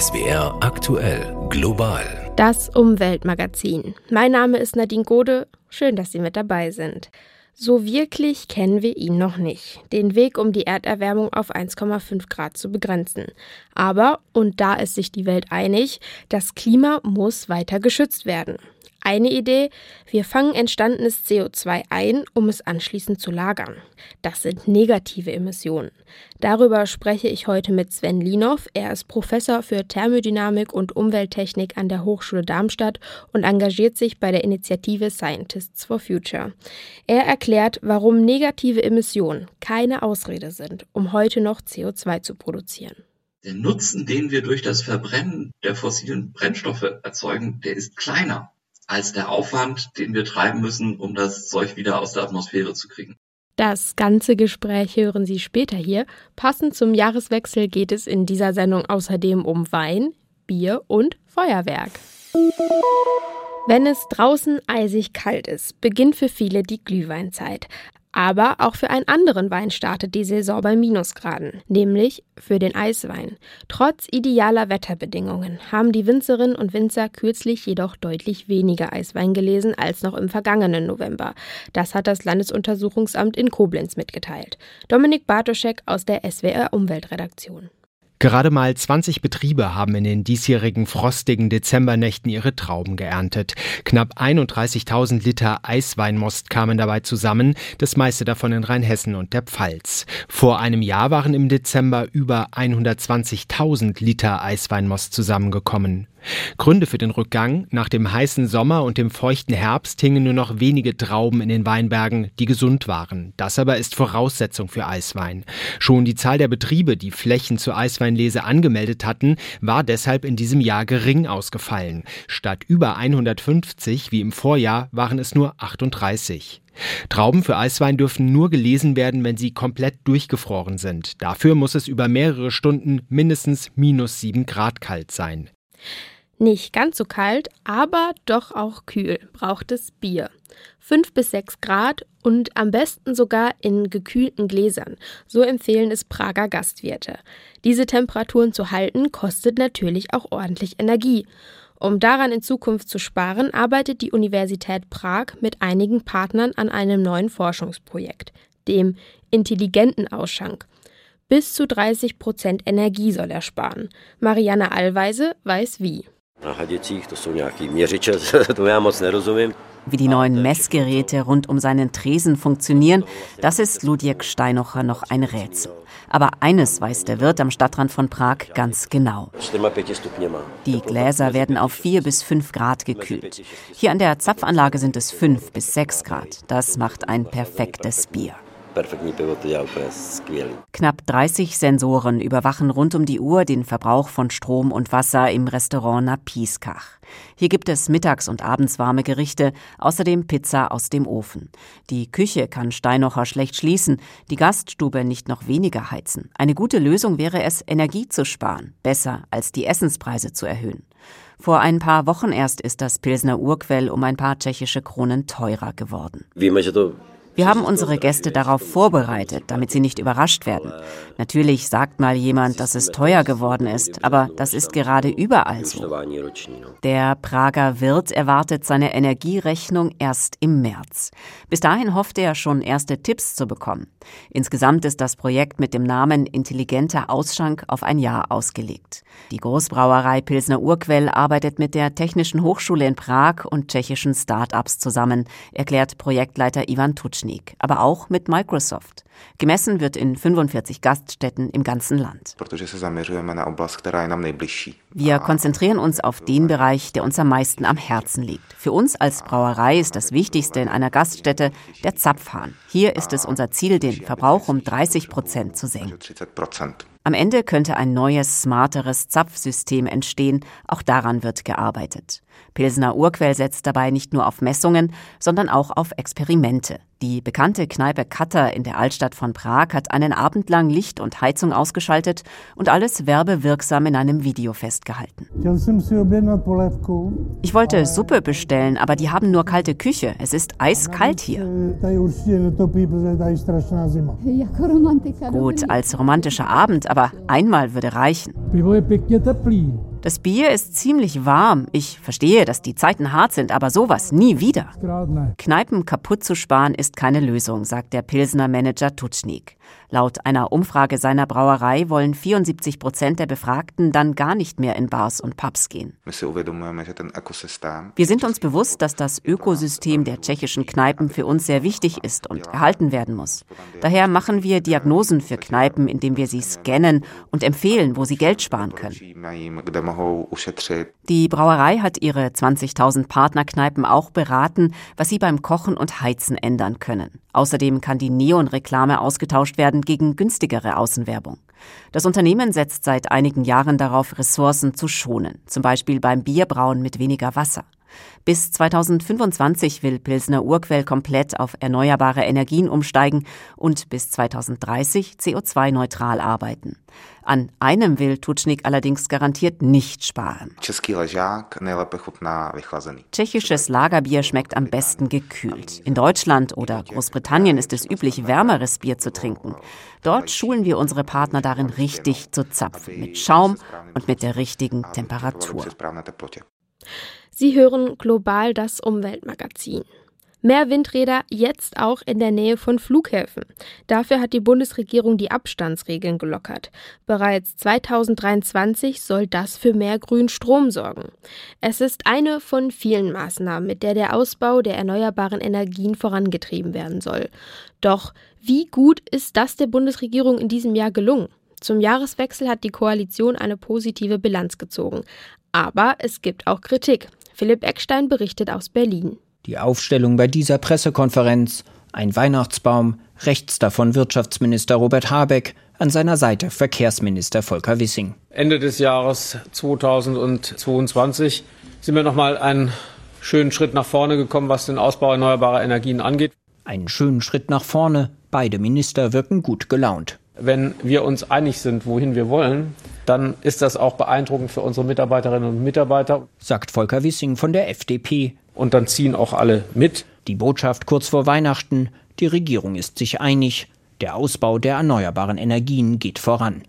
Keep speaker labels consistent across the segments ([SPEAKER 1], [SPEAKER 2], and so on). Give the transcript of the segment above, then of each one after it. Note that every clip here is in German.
[SPEAKER 1] SWR aktuell global.
[SPEAKER 2] Das Umweltmagazin. Mein Name ist Nadine Gode. Schön, dass Sie mit dabei sind. So wirklich kennen wir ihn noch nicht, den Weg, um die Erderwärmung auf 1,5 Grad zu begrenzen. Aber, und da ist sich die Welt einig, das Klima muss weiter geschützt werden. Eine Idee, wir fangen entstandenes CO2 ein, um es anschließend zu lagern. Das sind negative Emissionen. Darüber spreche ich heute mit Sven Linov. Er ist Professor für Thermodynamik und Umwelttechnik an der Hochschule Darmstadt und engagiert sich bei der Initiative Scientists for Future. Er erklärt, warum negative Emissionen keine Ausrede sind, um heute noch CO2 zu produzieren.
[SPEAKER 3] Der Nutzen, den wir durch das Verbrennen der fossilen Brennstoffe erzeugen, der ist kleiner als der Aufwand, den wir treiben müssen, um das Zeug wieder aus der Atmosphäre zu kriegen.
[SPEAKER 2] Das ganze Gespräch hören Sie später hier. Passend zum Jahreswechsel geht es in dieser Sendung außerdem um Wein, Bier und Feuerwerk. Wenn es draußen eisig kalt ist, beginnt für viele die Glühweinzeit. Aber auch für einen anderen Wein startet die Saison bei Minusgraden, nämlich für den Eiswein. Trotz idealer Wetterbedingungen haben die Winzerinnen und Winzer kürzlich jedoch deutlich weniger Eiswein gelesen als noch im vergangenen November. Das hat das Landesuntersuchungsamt in Koblenz mitgeteilt. Dominik Bartoschek aus der SWR Umweltredaktion.
[SPEAKER 4] Gerade mal 20 Betriebe haben in den diesjährigen frostigen Dezembernächten ihre Trauben geerntet. Knapp 31.000 Liter Eisweinmost kamen dabei zusammen, das meiste davon in Rheinhessen und der Pfalz. Vor einem Jahr waren im Dezember über 120.000 Liter Eisweinmost zusammengekommen. Gründe für den Rückgang, nach dem heißen Sommer und dem feuchten Herbst hingen nur noch wenige Trauben in den Weinbergen, die gesund waren. Das aber ist Voraussetzung für Eiswein. Schon die Zahl der Betriebe, die Flächen zur Eisweinlese angemeldet hatten, war deshalb in diesem Jahr gering ausgefallen. Statt über 150 wie im Vorjahr waren es nur 38. Trauben für Eiswein dürfen nur gelesen werden, wenn sie komplett durchgefroren sind. Dafür muss es über mehrere Stunden mindestens minus sieben Grad kalt sein.
[SPEAKER 2] Nicht ganz so kalt, aber doch auch kühl braucht es Bier. 5 bis 6 Grad und am besten sogar in gekühlten Gläsern. So empfehlen es Prager Gastwirte. Diese Temperaturen zu halten, kostet natürlich auch ordentlich Energie. Um daran in Zukunft zu sparen, arbeitet die Universität Prag mit einigen Partnern an einem neuen Forschungsprojekt, dem intelligenten Ausschank. Bis zu 30 Prozent Energie soll er sparen. Marianne Allweise weiß wie.
[SPEAKER 5] Wie die neuen Messgeräte rund um seinen Tresen funktionieren, das ist Ludwig Steinocher noch ein Rätsel. Aber eines weiß der Wirt am Stadtrand von Prag ganz genau. Die Gläser werden auf 4 bis 5 Grad gekühlt. Hier an der Zapfanlage sind es 5 bis 6 Grad. Das macht ein perfektes Bier. Knapp 30 Sensoren überwachen rund um die Uhr den Verbrauch von Strom und Wasser im Restaurant Napiskach. Hier gibt es mittags und abends warme Gerichte, außerdem Pizza aus dem Ofen. Die Küche kann Steinocher schlecht schließen, die Gaststube nicht noch weniger heizen. Eine gute Lösung wäre es, Energie zu sparen, besser als die Essenspreise zu erhöhen. Vor ein paar Wochen erst ist das Pilsner Urquell um ein paar tschechische Kronen teurer geworden. Wir haben unsere Gäste darauf vorbereitet, damit sie nicht überrascht werden. Natürlich sagt mal jemand, dass es teuer geworden ist, aber das ist gerade überall so. Der Prager Wirt erwartet seine Energierechnung erst im März. Bis dahin hofft er schon erste Tipps zu bekommen. Insgesamt ist das Projekt mit dem Namen Intelligenter Ausschank auf ein Jahr ausgelegt. Die Großbrauerei Pilsner Urquell arbeitet mit der Technischen Hochschule in Prag und tschechischen Start-ups zusammen, erklärt Projektleiter Ivan Tutsch. Technik, aber auch mit Microsoft. Gemessen wird in 45 Gaststätten im ganzen Land. Wir konzentrieren uns auf den Bereich, der uns am meisten am Herzen liegt. Für uns als Brauerei ist das Wichtigste in einer Gaststätte der Zapfhahn. Hier ist es unser Ziel, den Verbrauch um 30 Prozent zu senken. Am Ende könnte ein neues, smarteres Zapfsystem entstehen. Auch daran wird gearbeitet. Pilsener Urquell setzt dabei nicht nur auf Messungen, sondern auch auf Experimente. Die bekannte Kneipe Cutter in der Altstadt von Prag hat einen Abend lang Licht und Heizung ausgeschaltet und alles werbewirksam in einem Video festgehalten. Ich wollte Suppe bestellen, aber die haben nur kalte Küche. Es ist eiskalt hier. Gut, als romantischer Abend, aber einmal würde reichen. Das Bier ist ziemlich warm. Ich verstehe, dass die Zeiten hart sind, aber sowas nie wieder. Kneipen kaputt zu sparen ist keine Lösung, sagt der Pilsener Manager Tutschnik. Laut einer Umfrage seiner Brauerei wollen 74 Prozent der Befragten dann gar nicht mehr in Bars und Pubs gehen. Wir sind uns bewusst, dass das Ökosystem der tschechischen Kneipen für uns sehr wichtig ist und erhalten werden muss. Daher machen wir Diagnosen für Kneipen, indem wir sie scannen und empfehlen, wo sie Geld sparen können. Die Brauerei hat ihre 20.000 Partnerkneipen auch beraten, was sie beim Kochen und Heizen ändern können. Außerdem kann die Neon-Reklame ausgetauscht werden gegen günstigere Außenwerbung. Das Unternehmen setzt seit einigen Jahren darauf, Ressourcen zu schonen, zum Beispiel beim Bierbrauen mit weniger Wasser. Bis 2025 will Pilsner Urquell komplett auf erneuerbare Energien umsteigen und bis 2030 CO2-neutral arbeiten. An einem will Tutschnik allerdings garantiert nicht sparen. Tschechisches Lagerbier schmeckt am besten gekühlt. In Deutschland oder Großbritannien ist es üblich, wärmeres Bier zu trinken. Dort schulen wir unsere Partner darin, richtig zu zapfen, mit Schaum und mit der richtigen Temperatur.
[SPEAKER 2] Sie hören global das Umweltmagazin. Mehr Windräder jetzt auch in der Nähe von Flughäfen. Dafür hat die Bundesregierung die Abstandsregeln gelockert. Bereits 2023 soll das für mehr Grünstrom sorgen. Es ist eine von vielen Maßnahmen, mit der der Ausbau der erneuerbaren Energien vorangetrieben werden soll. Doch wie gut ist das der Bundesregierung in diesem Jahr gelungen? Zum Jahreswechsel hat die Koalition eine positive Bilanz gezogen. Aber es gibt auch Kritik. Philipp Eckstein berichtet aus Berlin.
[SPEAKER 6] Die Aufstellung bei dieser Pressekonferenz, ein Weihnachtsbaum, rechts davon Wirtschaftsminister Robert Habeck, an seiner Seite Verkehrsminister Volker Wissing.
[SPEAKER 7] Ende des Jahres 2022 sind wir nochmal einen schönen Schritt nach vorne gekommen, was den Ausbau erneuerbarer Energien angeht.
[SPEAKER 6] Einen schönen Schritt nach vorne. Beide Minister wirken gut gelaunt.
[SPEAKER 7] Wenn wir uns einig sind, wohin wir wollen, dann ist das auch beeindruckend für unsere Mitarbeiterinnen und Mitarbeiter.
[SPEAKER 6] Sagt Volker Wissing von der FDP.
[SPEAKER 7] Und dann ziehen auch alle mit.
[SPEAKER 6] Die Botschaft kurz vor Weihnachten. Die Regierung ist sich einig. Der Ausbau der erneuerbaren Energien geht voran.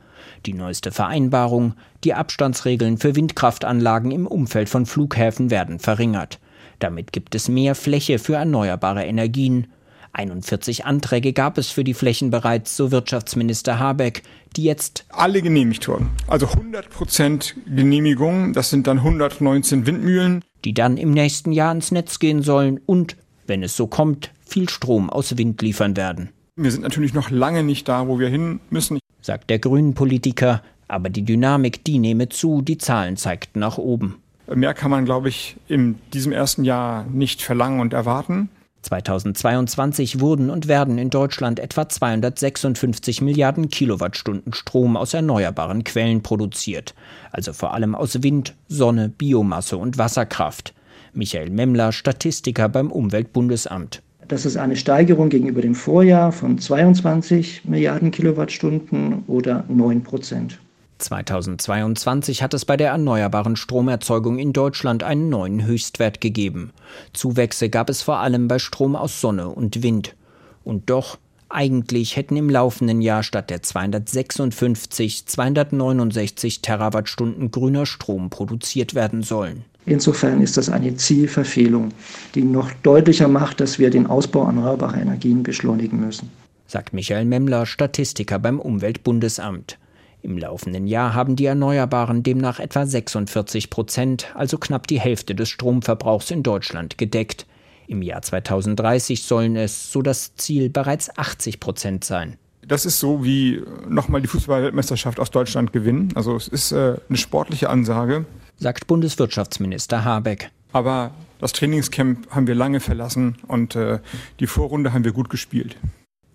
[SPEAKER 6] Die neueste Vereinbarung, die Abstandsregeln für Windkraftanlagen im Umfeld von Flughäfen werden verringert. Damit gibt es mehr Fläche für erneuerbare Energien 41 Anträge gab es für die Flächen bereits, so Wirtschaftsminister Habeck, die jetzt
[SPEAKER 8] alle genehmigt wurden. Also 100 Prozent Genehmigung, das sind dann 119 Windmühlen.
[SPEAKER 6] Die dann im nächsten Jahr ins Netz gehen sollen und, wenn es so kommt, viel Strom aus Wind liefern werden.
[SPEAKER 8] Wir sind natürlich noch lange nicht da, wo wir hin müssen,
[SPEAKER 6] sagt der Grünen-Politiker. Aber die Dynamik, die nehme zu, die Zahlen zeigten nach oben.
[SPEAKER 8] Mehr kann man, glaube ich, in diesem ersten Jahr nicht verlangen und erwarten.
[SPEAKER 6] 2022 wurden und werden in Deutschland etwa 256 Milliarden Kilowattstunden Strom aus erneuerbaren Quellen produziert, also vor allem aus Wind, Sonne, Biomasse und Wasserkraft. Michael Memmler, Statistiker beim Umweltbundesamt.
[SPEAKER 9] Das ist eine Steigerung gegenüber dem Vorjahr von 22 Milliarden Kilowattstunden oder 9 Prozent.
[SPEAKER 6] 2022 hat es bei der erneuerbaren Stromerzeugung in Deutschland einen neuen Höchstwert gegeben. Zuwächse gab es vor allem bei Strom aus Sonne und Wind. Und doch, eigentlich hätten im laufenden Jahr statt der 256 269 Terawattstunden grüner Strom produziert werden sollen.
[SPEAKER 9] Insofern ist das eine Zielverfehlung, die noch deutlicher macht, dass wir den Ausbau erneuerbarer Energien beschleunigen müssen.
[SPEAKER 6] Sagt Michael Memmler, Statistiker beim Umweltbundesamt. Im laufenden Jahr haben die Erneuerbaren demnach etwa 46 Prozent, also knapp die Hälfte des Stromverbrauchs in Deutschland gedeckt. Im Jahr 2030 sollen es, so das Ziel, bereits 80 Prozent sein.
[SPEAKER 8] Das ist so wie nochmal die Fußballweltmeisterschaft aus Deutschland gewinnen. Also es ist äh, eine sportliche Ansage.
[SPEAKER 6] Sagt Bundeswirtschaftsminister Habeck.
[SPEAKER 8] Aber das Trainingscamp haben wir lange verlassen und äh, die Vorrunde haben wir gut gespielt.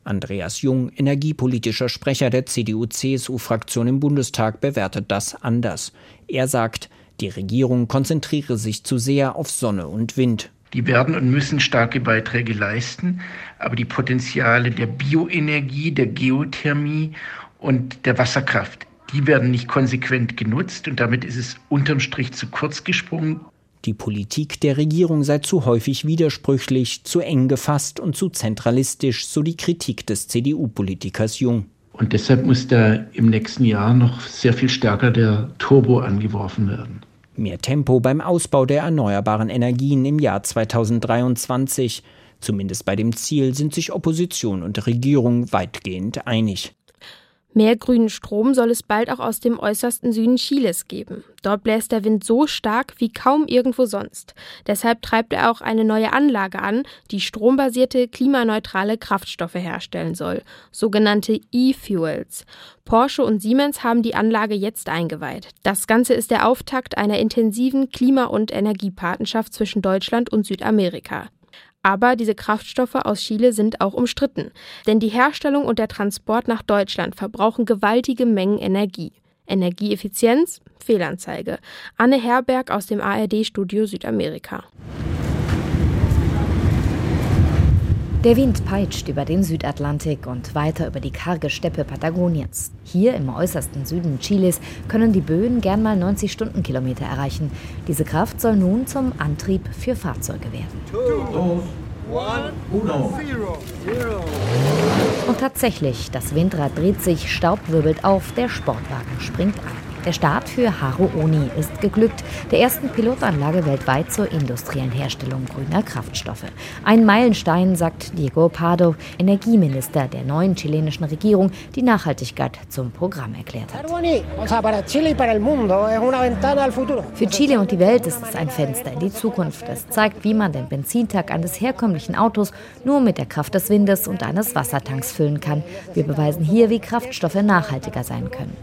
[SPEAKER 6] Andreas Jung, energiepolitischer Sprecher der CDU-CSU-Fraktion im Bundestag, bewertet das anders. Er sagt, die Regierung konzentriere sich zu sehr auf Sonne und Wind.
[SPEAKER 10] Die werden und müssen starke Beiträge leisten, aber die Potenziale der Bioenergie, der Geothermie und der Wasserkraft, die werden nicht konsequent genutzt und damit ist es unterm Strich zu kurz gesprungen.
[SPEAKER 6] Die Politik der Regierung sei zu häufig widersprüchlich, zu eng gefasst und zu zentralistisch, so die Kritik des CDU-Politikers Jung.
[SPEAKER 10] Und deshalb muss da im nächsten Jahr noch sehr viel stärker der Turbo angeworfen werden.
[SPEAKER 6] Mehr Tempo beim Ausbau der erneuerbaren Energien im Jahr 2023. Zumindest bei dem Ziel sind sich Opposition und Regierung weitgehend einig.
[SPEAKER 2] Mehr grünen Strom soll es bald auch aus dem äußersten Süden Chiles geben. Dort bläst der Wind so stark wie kaum irgendwo sonst. Deshalb treibt er auch eine neue Anlage an, die strombasierte, klimaneutrale Kraftstoffe herstellen soll, sogenannte E-Fuels. Porsche und Siemens haben die Anlage jetzt eingeweiht. Das Ganze ist der Auftakt einer intensiven Klima- und Energiepartnerschaft zwischen Deutschland und Südamerika. Aber diese Kraftstoffe aus Chile sind auch umstritten, denn die Herstellung und der Transport nach Deutschland verbrauchen gewaltige Mengen Energie. Energieeffizienz? Fehlanzeige. Anne Herberg aus dem ARD-Studio Südamerika.
[SPEAKER 11] Der Wind peitscht über den Südatlantik und weiter über die karge Steppe Patagoniens. Hier im äußersten Süden Chiles können die Böen gern mal 90 Stundenkilometer erreichen. Diese Kraft soll nun zum Antrieb für Fahrzeuge werden. Und tatsächlich, das Windrad dreht sich, Staub wirbelt auf, der Sportwagen springt an. Der Start für Haro Oni ist geglückt, der ersten Pilotanlage weltweit zur industriellen Herstellung grüner Kraftstoffe. Ein Meilenstein, sagt Diego Pardo, Energieminister der neuen chilenischen Regierung, die Nachhaltigkeit zum Programm erklärt hat. Für Chile und die Welt ist es ein Fenster in die Zukunft. Es zeigt, wie man den Benzintank eines herkömmlichen Autos nur mit der Kraft des Windes und eines Wassertanks füllen kann. Wir beweisen hier, wie Kraftstoffe nachhaltiger sein können.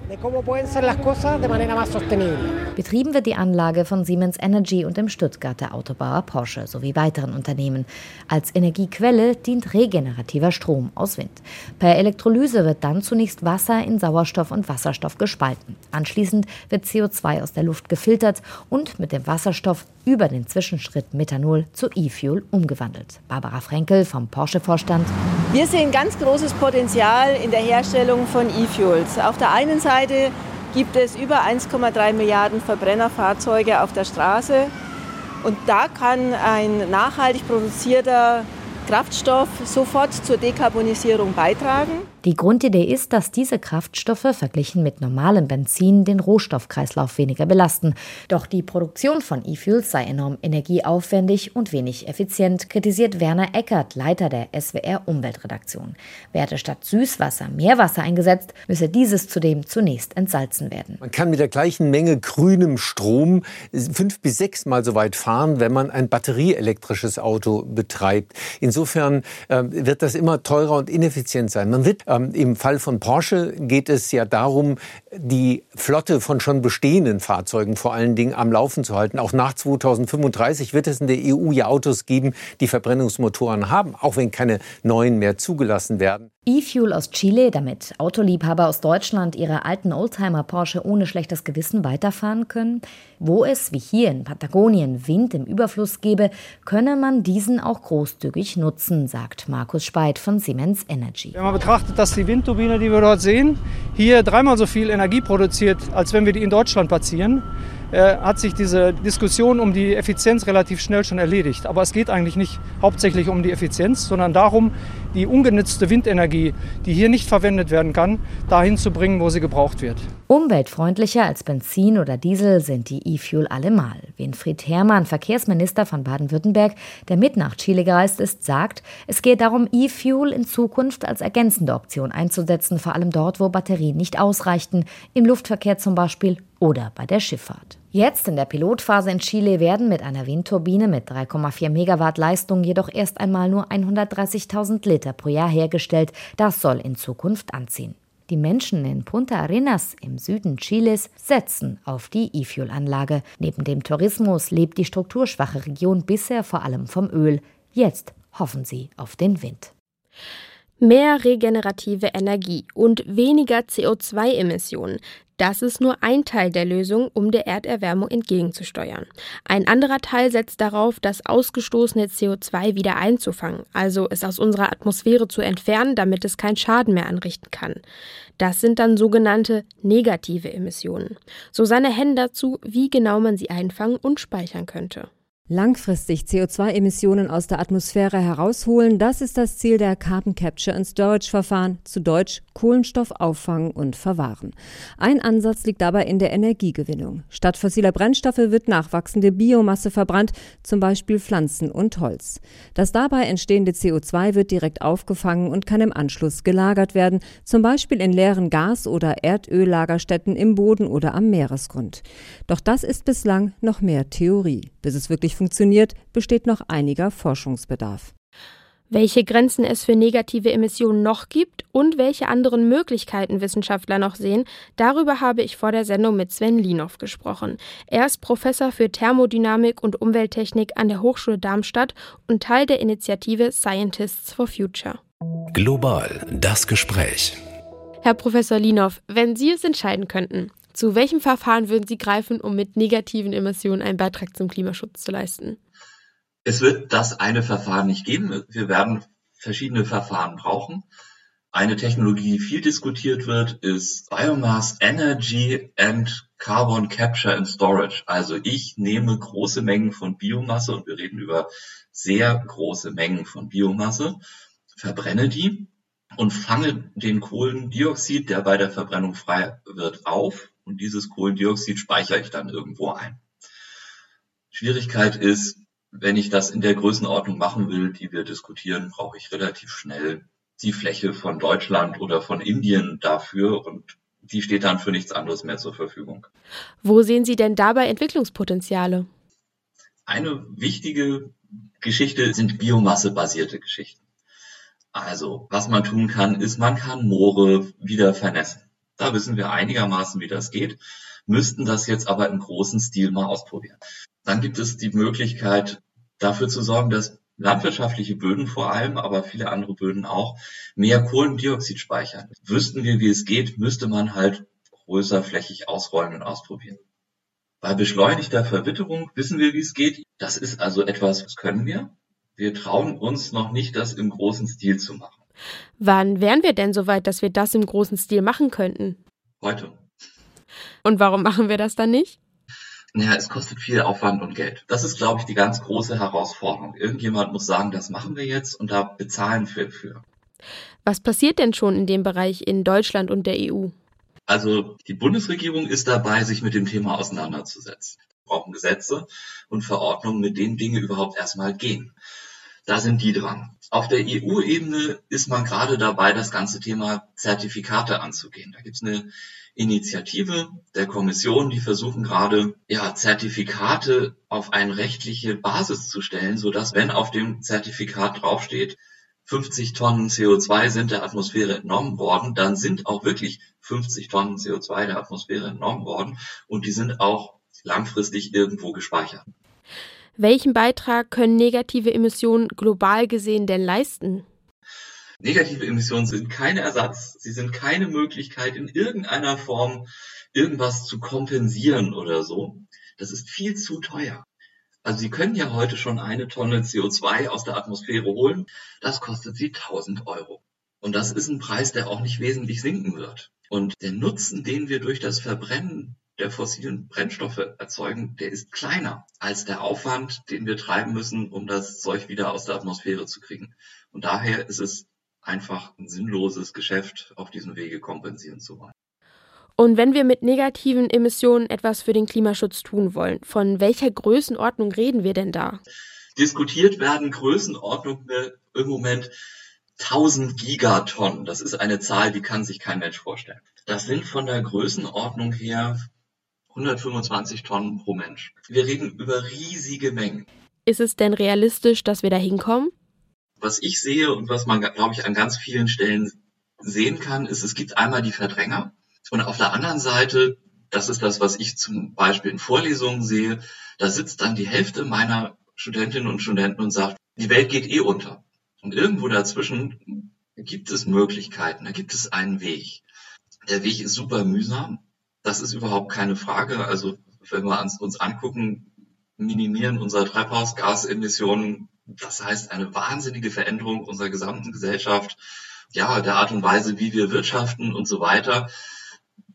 [SPEAKER 11] Betrieben wird die Anlage von Siemens Energy und dem Stuttgarter Autobauer Porsche sowie weiteren Unternehmen. Als Energiequelle dient regenerativer Strom aus Wind. Per Elektrolyse wird dann zunächst Wasser in Sauerstoff und Wasserstoff gespalten. Anschließend wird CO2 aus der Luft gefiltert und mit dem Wasserstoff über den Zwischenschritt Methanol zu E-Fuel umgewandelt. Barbara Frenkel vom Porsche-Vorstand.
[SPEAKER 12] Wir sehen ganz großes Potenzial in der Herstellung von E-Fuels. Auf der einen Seite gibt es über 1,3 Milliarden Verbrennerfahrzeuge auf der Straße. Und da kann ein nachhaltig produzierter Kraftstoff sofort zur Dekarbonisierung beitragen.
[SPEAKER 11] Die Grundidee ist, dass diese Kraftstoffe verglichen mit normalem Benzin den Rohstoffkreislauf weniger belasten. Doch die Produktion von E-Fuels sei enorm energieaufwendig und wenig effizient, kritisiert Werner Eckert, Leiter der SWR Umweltredaktion. Werde statt Süßwasser Meerwasser eingesetzt, müsse dieses zudem zunächst entsalzen werden.
[SPEAKER 13] Man kann mit der gleichen Menge grünem Strom fünf bis sechs Mal so weit fahren, wenn man ein batterieelektrisches Auto betreibt. Insofern äh, wird das immer teurer und ineffizient sein. Man wird äh, ähm, Im Fall von Porsche geht es ja darum, die Flotte von schon bestehenden Fahrzeugen vor allen Dingen am Laufen zu halten. Auch nach 2035 wird es in der EU ja Autos geben, die Verbrennungsmotoren haben, auch wenn keine neuen mehr zugelassen werden.
[SPEAKER 11] E-Fuel aus Chile, damit Autoliebhaber aus Deutschland ihre alten Oldtimer Porsche ohne schlechtes Gewissen weiterfahren können. Wo es, wie hier in Patagonien, Wind im Überfluss gebe, könne man diesen auch großzügig nutzen, sagt Markus Speit von Siemens Energy.
[SPEAKER 14] Wenn man betrachtet, dass die Windturbine, die wir dort sehen, hier dreimal so viel Energie produziert, als wenn wir die in Deutschland platzieren, äh, hat sich diese Diskussion um die Effizienz relativ schnell schon erledigt. Aber es geht eigentlich nicht hauptsächlich um die Effizienz, sondern darum, die ungenutzte Windenergie, die hier nicht verwendet werden kann, dahin zu bringen, wo sie gebraucht wird.
[SPEAKER 11] Umweltfreundlicher als Benzin oder Diesel sind die E-Fuel allemal. Winfried Herrmann, Verkehrsminister von Baden-Württemberg, der mit nach Chile gereist ist, sagt, es gehe darum, E-Fuel in Zukunft als ergänzende Option einzusetzen, vor allem dort, wo Batterien nicht ausreichten, im Luftverkehr zum Beispiel oder bei der Schifffahrt. Jetzt in der Pilotphase in Chile werden mit einer Windturbine mit 3,4 Megawatt Leistung jedoch erst einmal nur 130.000 Liter pro Jahr hergestellt. Das soll in Zukunft anziehen. Die Menschen in Punta Arenas im Süden Chiles setzen auf die E-Fuel-Anlage. Neben dem Tourismus lebt die strukturschwache Region bisher vor allem vom Öl. Jetzt hoffen sie auf den Wind.
[SPEAKER 2] Mehr regenerative Energie und weniger CO2-Emissionen. Das ist nur ein Teil der Lösung, um der Erderwärmung entgegenzusteuern. Ein anderer Teil setzt darauf, das ausgestoßene CO2 wieder einzufangen, also es aus unserer Atmosphäre zu entfernen, damit es keinen Schaden mehr anrichten kann. Das sind dann sogenannte negative Emissionen. Susanne Henn dazu, wie genau man sie einfangen und speichern könnte.
[SPEAKER 15] Langfristig CO2-Emissionen aus der Atmosphäre herausholen, das ist das Ziel der Carbon Capture and Storage Verfahren, zu Deutsch Kohlenstoff auffangen und verwahren. Ein Ansatz liegt dabei in der Energiegewinnung. Statt fossiler Brennstoffe wird nachwachsende Biomasse verbrannt, zum Beispiel Pflanzen und Holz. Das dabei entstehende CO2 wird direkt aufgefangen und kann im Anschluss gelagert werden, zum Beispiel in leeren Gas- oder Erdöllagerstätten im Boden oder am Meeresgrund. Doch das ist bislang noch mehr Theorie. Bis es wirklich funktioniert, besteht noch einiger Forschungsbedarf.
[SPEAKER 2] Welche Grenzen es für negative Emissionen noch gibt und welche anderen Möglichkeiten Wissenschaftler noch sehen, darüber habe ich vor der Sendung mit Sven Linov gesprochen. Er ist Professor für Thermodynamik und Umwelttechnik an der Hochschule Darmstadt und Teil der Initiative Scientists for Future.
[SPEAKER 1] Global das Gespräch.
[SPEAKER 2] Herr Professor Linov, wenn Sie es entscheiden könnten, zu welchem Verfahren würden Sie greifen, um mit negativen Emissionen einen Beitrag zum Klimaschutz zu leisten?
[SPEAKER 3] Es wird das eine Verfahren nicht geben. Wir werden verschiedene Verfahren brauchen. Eine Technologie, die viel diskutiert wird, ist Biomass Energy and Carbon Capture and Storage. Also ich nehme große Mengen von Biomasse und wir reden über sehr große Mengen von Biomasse, verbrenne die und fange den Kohlendioxid, der bei der Verbrennung frei wird, auf und dieses Kohlendioxid speichere ich dann irgendwo ein. Schwierigkeit ist, wenn ich das in der Größenordnung machen will, die wir diskutieren, brauche ich relativ schnell die Fläche von Deutschland oder von Indien dafür und die steht dann für nichts anderes mehr zur Verfügung.
[SPEAKER 2] Wo sehen Sie denn dabei Entwicklungspotenziale?
[SPEAKER 3] Eine wichtige Geschichte sind biomassebasierte Geschichten. Also, was man tun kann, ist, man kann Moore wieder vernässen. Da wissen wir einigermaßen, wie das geht, müssten das jetzt aber im großen Stil mal ausprobieren. Dann gibt es die Möglichkeit, dafür zu sorgen, dass landwirtschaftliche Böden vor allem, aber viele andere Böden auch, mehr Kohlendioxid speichern. Wüssten wir, wie es geht, müsste man halt größer flächig ausrollen und ausprobieren. Bei beschleunigter Verwitterung wissen wir, wie es geht. Das ist also etwas, was können wir. Wir trauen uns noch nicht, das im großen Stil zu machen.
[SPEAKER 2] Wann wären wir denn so weit, dass wir das im großen Stil machen könnten?
[SPEAKER 3] Heute.
[SPEAKER 2] Und warum machen wir das dann nicht?
[SPEAKER 3] Naja, es kostet viel Aufwand und Geld. Das ist, glaube ich, die ganz große Herausforderung. Irgendjemand muss sagen, das machen wir jetzt und da bezahlen wir für.
[SPEAKER 2] Was passiert denn schon in dem Bereich in Deutschland und der EU?
[SPEAKER 3] Also die Bundesregierung ist dabei, sich mit dem Thema auseinanderzusetzen. Wir brauchen Gesetze und Verordnungen, mit denen Dinge überhaupt erstmal gehen. Da sind die dran. Auf der EU-Ebene ist man gerade dabei, das ganze Thema Zertifikate anzugehen. Da gibt es eine Initiative der Kommission, die versuchen gerade, ja, Zertifikate auf eine rechtliche Basis zu stellen, so dass, wenn auf dem Zertifikat draufsteht, 50 Tonnen CO2 sind der Atmosphäre entnommen worden, dann sind auch wirklich 50 Tonnen CO2 der Atmosphäre entnommen worden und die sind auch langfristig irgendwo gespeichert.
[SPEAKER 2] Welchen Beitrag können negative Emissionen global gesehen denn leisten?
[SPEAKER 3] Negative Emissionen sind kein Ersatz, sie sind keine Möglichkeit, in irgendeiner Form irgendwas zu kompensieren oder so. Das ist viel zu teuer. Also Sie können ja heute schon eine Tonne CO2 aus der Atmosphäre holen. Das kostet Sie 1000 Euro. Und das ist ein Preis, der auch nicht wesentlich sinken wird. Und der Nutzen, den wir durch das Verbrennen der fossilen Brennstoffe erzeugen, der ist kleiner als der Aufwand, den wir treiben müssen, um das Zeug wieder aus der Atmosphäre zu kriegen. Und daher ist es einfach ein sinnloses Geschäft, auf diesem Wege kompensieren zu wollen.
[SPEAKER 2] Und wenn wir mit negativen Emissionen etwas für den Klimaschutz tun wollen, von welcher Größenordnung reden wir denn da?
[SPEAKER 3] Diskutiert werden Größenordnungen im Moment 1000 Gigatonnen. Das ist eine Zahl, die kann sich kein Mensch vorstellen. Das sind von der Größenordnung her 125 Tonnen pro Mensch. Wir reden über riesige Mengen.
[SPEAKER 2] Ist es denn realistisch, dass wir da hinkommen?
[SPEAKER 3] Was ich sehe und was man, glaube ich, an ganz vielen Stellen sehen kann, ist, es gibt einmal die Verdränger und auf der anderen Seite, das ist das, was ich zum Beispiel in Vorlesungen sehe, da sitzt dann die Hälfte meiner Studentinnen und Studenten und sagt, die Welt geht eh unter. Und irgendwo dazwischen gibt es Möglichkeiten, da gibt es einen Weg. Der Weg ist super mühsam, Das ist überhaupt keine Frage. Also wenn wir uns angucken, minimieren unserer Treibhausgasemissionen, das heißt eine wahnsinnige Veränderung unserer gesamten Gesellschaft, ja, der Art und Weise, wie wir wirtschaften und so weiter.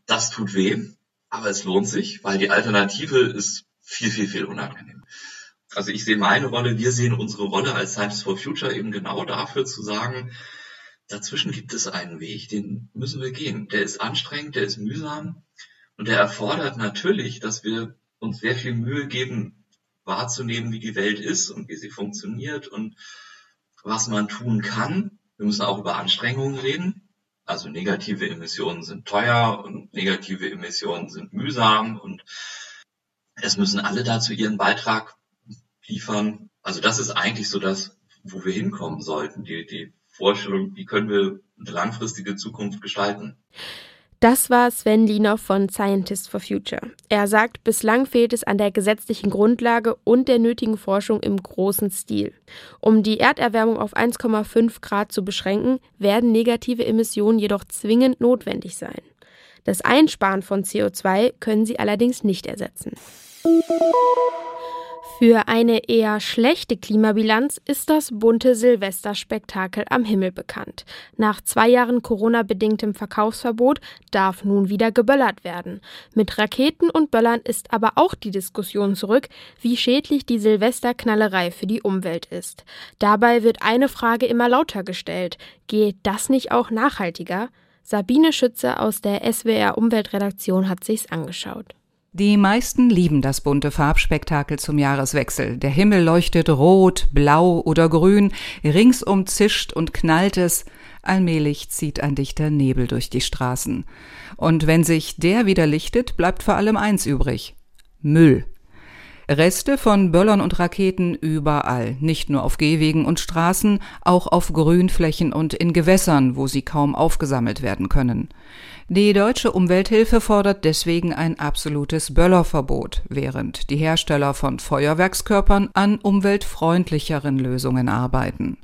[SPEAKER 3] Das tut weh, aber es lohnt sich, weil die Alternative ist viel, viel, viel unangenehm. Also ich sehe meine Rolle, wir sehen unsere Rolle als Scientists for Future eben genau dafür zu sagen, dazwischen gibt es einen Weg, den müssen wir gehen. Der ist anstrengend, der ist mühsam und der erfordert natürlich, dass wir uns sehr viel Mühe geben, wahrzunehmen, wie die Welt ist und wie sie funktioniert und was man tun kann. Wir müssen auch über Anstrengungen reden. Also negative Emissionen sind teuer und negative Emissionen sind mühsam und es müssen alle dazu ihren Beitrag liefern. Also das ist eigentlich so das, wo wir hinkommen sollten, die, die Vorstellung, wie können wir eine langfristige Zukunft gestalten.
[SPEAKER 2] Das war Sven Liener von Scientists for Future. Er sagt, bislang fehlt es an der gesetzlichen Grundlage und der nötigen Forschung im großen Stil. Um die Erderwärmung auf 1,5 Grad zu beschränken, werden negative Emissionen jedoch zwingend notwendig sein. Das Einsparen von CO2 können sie allerdings nicht ersetzen. Für eine eher schlechte Klimabilanz ist das bunte Silvesterspektakel am Himmel bekannt. Nach zwei Jahren Corona-bedingtem Verkaufsverbot darf nun wieder geböllert werden. Mit Raketen und Böllern ist aber auch die Diskussion zurück, wie schädlich die Silvesterknallerei für die Umwelt ist. Dabei wird eine Frage immer lauter gestellt. Geht das nicht auch nachhaltiger? Sabine Schütze aus der SWR Umweltredaktion hat sich's angeschaut.
[SPEAKER 16] Die meisten lieben das bunte Farbspektakel zum Jahreswechsel. Der Himmel leuchtet rot, blau oder grün, ringsum zischt und knallt es, allmählich zieht ein dichter Nebel durch die Straßen. Und wenn sich der wieder lichtet, bleibt vor allem eins übrig Müll. Reste von Böllern und Raketen überall, nicht nur auf Gehwegen und Straßen, auch auf Grünflächen und in Gewässern, wo sie kaum aufgesammelt werden können. Die deutsche Umwelthilfe fordert deswegen ein absolutes Böllerverbot, während die Hersteller von Feuerwerkskörpern an umweltfreundlicheren Lösungen arbeiten.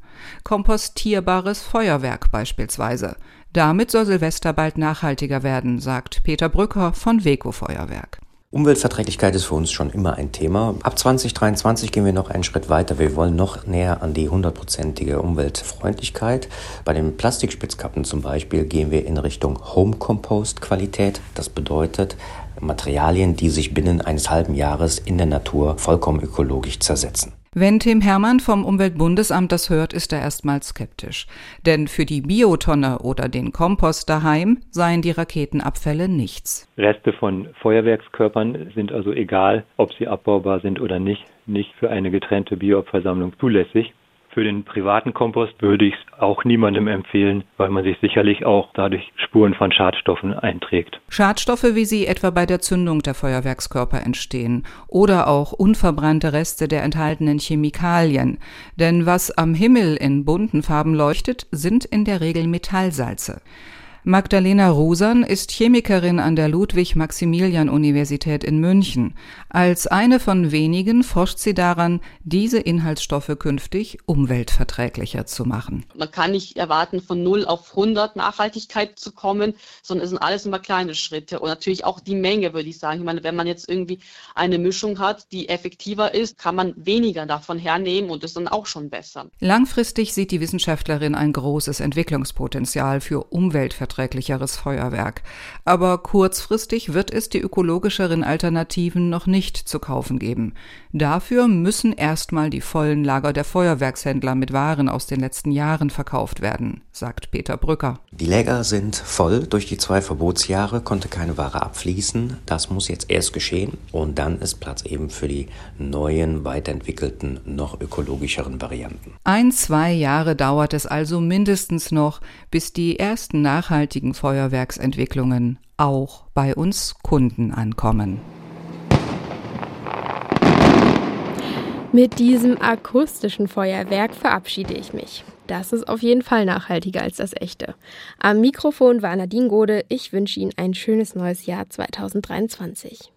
[SPEAKER 16] Kompostierbares Feuerwerk beispielsweise. Damit soll Silvester bald nachhaltiger werden, sagt Peter Brücker von Weco Feuerwerk.
[SPEAKER 17] Umweltverträglichkeit ist für uns schon immer ein Thema. Ab 2023 gehen wir noch einen Schritt weiter. Wir wollen noch näher an die hundertprozentige Umweltfreundlichkeit. Bei den Plastikspitzkappen zum Beispiel gehen wir in Richtung Home Compost Qualität. Das bedeutet Materialien, die sich binnen eines halben Jahres in der Natur vollkommen ökologisch zersetzen.
[SPEAKER 16] Wenn Tim Hermann vom Umweltbundesamt das hört, ist er erstmal skeptisch. Denn für die Biotonne oder den Kompost daheim seien die Raketenabfälle nichts.
[SPEAKER 18] Reste von Feuerwerkskörpern sind also egal, ob sie abbaubar sind oder nicht, nicht für eine getrennte Bioabfallsammlung zulässig. Für den privaten Kompost würde ich es auch niemandem empfehlen, weil man sich sicherlich auch dadurch Spuren von Schadstoffen einträgt.
[SPEAKER 16] Schadstoffe, wie sie etwa bei der Zündung der Feuerwerkskörper entstehen oder auch unverbrannte Reste der enthaltenen Chemikalien. Denn was am Himmel in bunten Farben leuchtet, sind in der Regel Metallsalze. Magdalena Rusan ist Chemikerin an der Ludwig-Maximilian-Universität in München. Als eine von wenigen forscht sie daran, diese Inhaltsstoffe künftig umweltverträglicher zu machen.
[SPEAKER 19] Man kann nicht erwarten, von 0 auf 100 Nachhaltigkeit zu kommen, sondern es sind alles immer kleine Schritte. Und natürlich auch die Menge, würde ich sagen. Ich meine, wenn man jetzt irgendwie eine Mischung hat, die effektiver ist, kann man weniger davon hernehmen und ist dann auch schon besser.
[SPEAKER 16] Langfristig sieht die Wissenschaftlerin ein großes Entwicklungspotenzial für Umweltverträglichkeit umweltverträglicheres Feuerwerk. Aber kurzfristig wird es die ökologischeren Alternativen noch nicht zu kaufen geben. Dafür müssen erstmal die vollen Lager der Feuerwerkshändler mit Waren aus den letzten Jahren verkauft werden, sagt Peter Brücker.
[SPEAKER 17] Die Läger sind voll. Durch die zwei Verbotsjahre konnte keine Ware abfließen. Das muss jetzt erst geschehen und dann ist Platz eben für die neuen, weiterentwickelten, noch ökologischeren Varianten.
[SPEAKER 16] Ein, zwei Jahre dauert es also mindestens noch, bis die ersten nachhaltigen Feuerwerksentwicklungen auch bei uns Kunden ankommen.
[SPEAKER 2] Mit diesem akustischen Feuerwerk verabschiede ich mich. Das ist auf jeden Fall nachhaltiger als das echte. Am Mikrofon war Nadine Gode. Ich wünsche Ihnen ein schönes neues Jahr 2023.